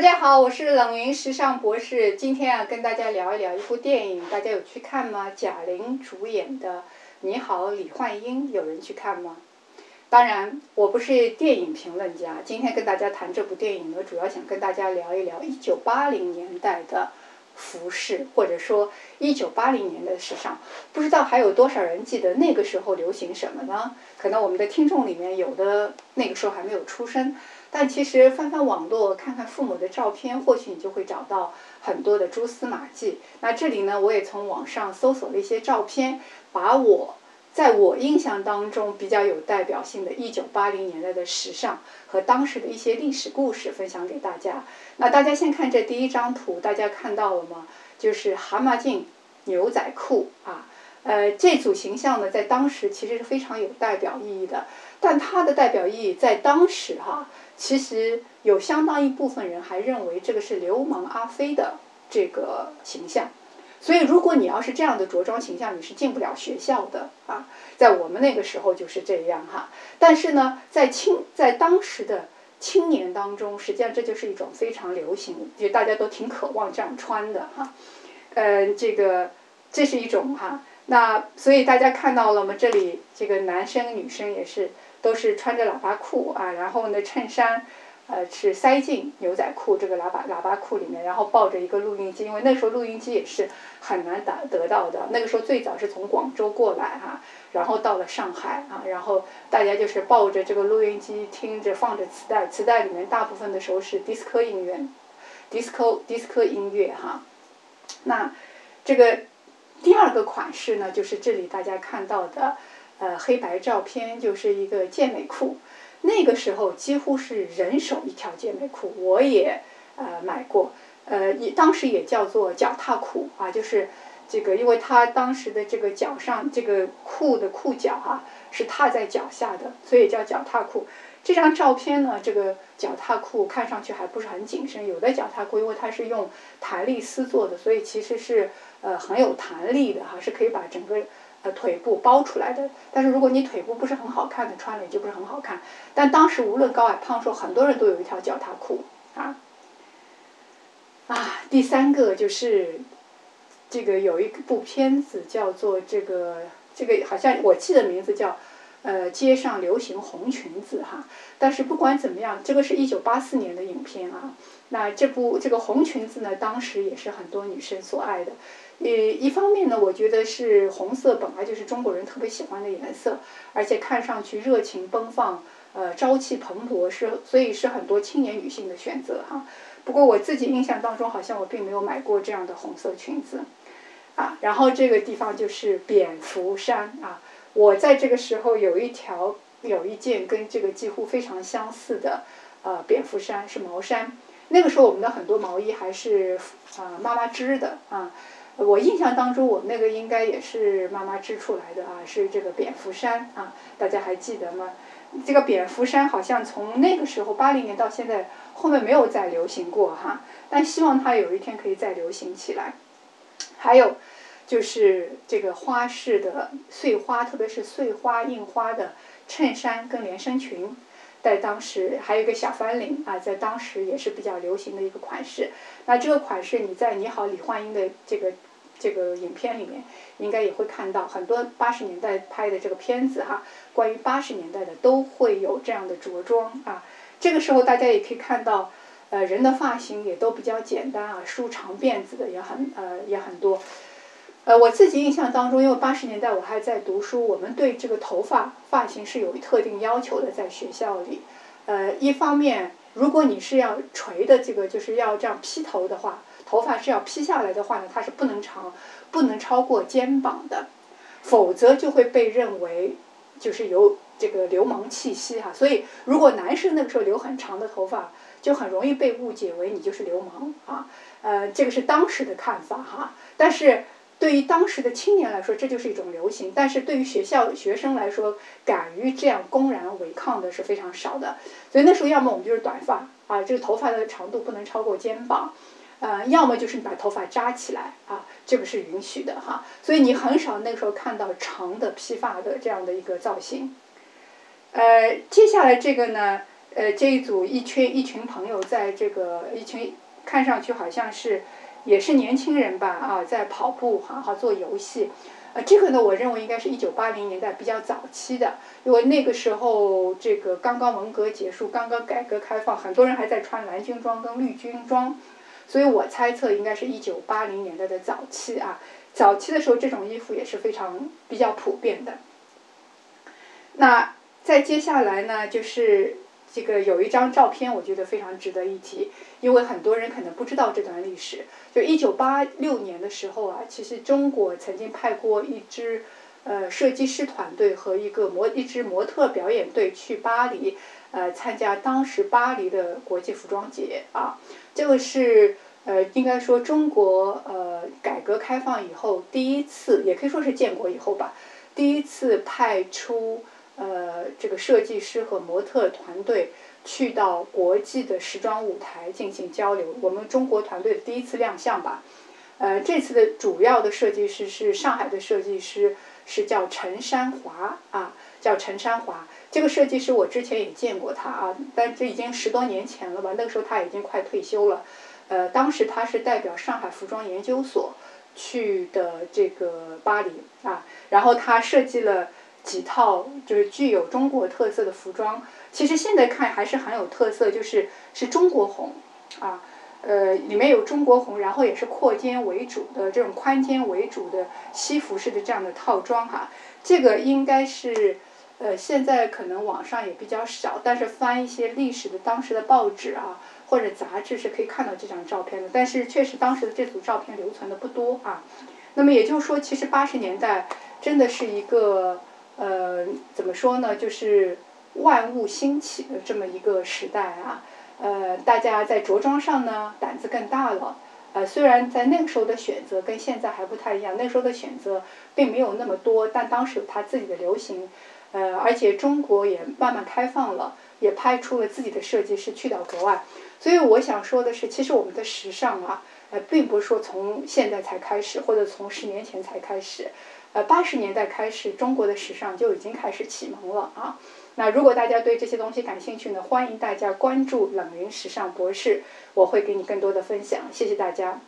大家好，我是冷云时尚博士。今天啊，跟大家聊一聊一部电影，大家有去看吗？贾玲主演的《你好，李焕英》，有人去看吗？当然，我不是电影评论家。今天跟大家谈这部电影呢，主要想跟大家聊一聊一九八零年代的服饰，或者说一九八零年的时尚。不知道还有多少人记得那个时候流行什么呢？可能我们的听众里面有的那个时候还没有出生。但其实翻翻网络，看看父母的照片，或许你就会找到很多的蛛丝马迹。那这里呢，我也从网上搜索了一些照片，把我在我印象当中比较有代表性的1980年代的时尚和当时的一些历史故事分享给大家。那大家先看这第一张图，大家看到了吗？就是蛤蟆镜牛仔裤啊。呃，这组形象呢，在当时其实是非常有代表意义的。但它的代表意义在当时哈。其实有相当一部分人还认为这个是流氓阿飞的这个形象，所以如果你要是这样的着装形象，你是进不了学校的啊。在我们那个时候就是这样哈。但是呢，在青在当时的青年当中，实际上这就是一种非常流行，就大家都挺渴望这样穿的哈。呃，这个这是一种哈。那所以大家看到了吗？这里这个男生女生也是。都是穿着喇叭裤啊，然后呢，衬衫，呃，是塞进牛仔裤这个喇叭喇叭裤里面，然后抱着一个录音机，因为那时候录音机也是很难打得到的。那个时候最早是从广州过来哈，然后到了上海啊，然后大家就是抱着这个录音机听着放着磁带，磁带里面大部分的时候是迪斯科音乐，迪斯科迪斯科音乐哈。那这个第二个款式呢，就是这里大家看到的。呃，黑白照片就是一个健美裤，那个时候几乎是人手一条健美裤，我也呃买过，呃，也当时也叫做脚踏裤啊，就是这个，因为它当时的这个脚上这个裤的裤脚啊是踏在脚下的，所以叫脚踏裤。这张照片呢，这个脚踏裤看上去还不是很紧身，有的脚踏裤因为它是用弹力丝做的，所以其实是呃很有弹力的哈，是可以把整个。呃，腿部包出来的，但是如果你腿部不是很好看的，穿了也就不是很好看。但当时无论高矮胖瘦，很多人都有一条脚踏裤啊。啊，第三个就是这个有一部片子叫做这个这个好像我记得名字叫呃街上流行红裙子哈。但是不管怎么样，这个是一九八四年的影片啊。那这部这个红裙子呢，当时也是很多女生所爱的。呃，一方面呢，我觉得是红色本来就是中国人特别喜欢的颜色，而且看上去热情奔放，呃，朝气蓬勃，是所以是很多青年女性的选择哈。不过我自己印象当中，好像我并没有买过这样的红色裙子，啊，然后这个地方就是蝙蝠衫啊，我在这个时候有一条有一件跟这个几乎非常相似的，呃，蝙蝠衫是毛衫，那个时候我们的很多毛衣还是啊妈妈织的啊。我印象当中，我们那个应该也是妈妈织出来的啊，是这个蝙蝠衫啊，大家还记得吗？这个蝙蝠衫好像从那个时候八零年到现在，后面没有再流行过哈，但希望它有一天可以再流行起来。还有就是这个花式的碎花，特别是碎花印花的衬衫跟连身裙。在当时还有一个小翻领啊，在当时也是比较流行的一个款式。那这个款式你在《你好，李焕英》的这个这个影片里面，应该也会看到很多八十年代拍的这个片子哈，关于八十年代的都会有这样的着装啊。这个时候大家也可以看到，呃，人的发型也都比较简单啊，梳长辫子的也很呃也很多。呃，我自己印象当中，因为八十年代我还在读书，我们对这个头发发型是有特定要求的，在学校里。呃，一方面，如果你是要垂的这个，就是要这样披头的话，头发是要披下来的话呢，它是不能长，不能超过肩膀的，否则就会被认为就是有这个流氓气息哈。所以，如果男生那个时候留很长的头发，就很容易被误解为你就是流氓啊。呃，这个是当时的看法哈，但是。对于当时的青年来说，这就是一种流行；但是对于学校学生来说，敢于这样公然违抗的是非常少的。所以那时候，要么我们就是短发啊，这个头发的长度不能超过肩膀，呃，要么就是你把头发扎起来啊，这个是允许的哈。所以你很少那个时候看到长的披发的这样的一个造型。呃，接下来这个呢，呃，这一组一群一群朋友在这个一群看上去好像是也是年轻人吧啊，在跑步哈哈做游戏。呃，这个呢，我认为应该是一九八零年代比较早期的，因为那个时候这个刚刚文革结束，刚刚改革开放，很多人还在穿蓝军装跟绿军装，所以我猜测应该是一九八零年代的早期啊。早期的时候，这种衣服也是非常比较普遍的。那再接下来呢，就是这个有一张照片，我觉得非常值得一提，因为很多人可能不知道这段历史。就一九八六年的时候啊，其实中国曾经派过一支呃设计师团队和一个模一支模特表演队去巴黎，呃参加当时巴黎的国际服装节啊。这个是呃应该说中国呃改革开放以后第一次，也可以说是建国以后吧，第一次派出呃这个设计师和模特团队。去到国际的时装舞台进行交流，我们中国团队的第一次亮相吧。呃，这次的主要的设计师是上海的设计师，是叫陈山华啊，叫陈山华。这个设计师我之前也见过他啊，但这已经十多年前了吧，那个时候他已经快退休了。呃，当时他是代表上海服装研究所去的这个巴黎啊，然后他设计了几套就是具有中国特色的服装。其实现在看还是很有特色，就是是中国红，啊，呃，里面有中国红，然后也是阔肩为主的这种宽肩为主的西服式的这样的套装哈，这个应该是，呃，现在可能网上也比较少，但是翻一些历史的当时的报纸啊或者杂志是可以看到这张照片的，但是确实当时的这组照片留存的不多啊，那么也就是说，其实八十年代真的是一个，呃，怎么说呢，就是。万物兴起的这么一个时代啊，呃，大家在着装上呢胆子更大了，呃，虽然在那个时候的选择跟现在还不太一样，那时候的选择并没有那么多，但当时有它自己的流行，呃，而且中国也慢慢开放了，也派出了自己的设计师去到国外，所以我想说的是，其实我们的时尚啊，呃，并不是说从现在才开始，或者从十年前才开始，呃，八十年代开始，中国的时尚就已经开始启蒙了啊。那如果大家对这些东西感兴趣呢，欢迎大家关注冷云时尚博士，我会给你更多的分享。谢谢大家。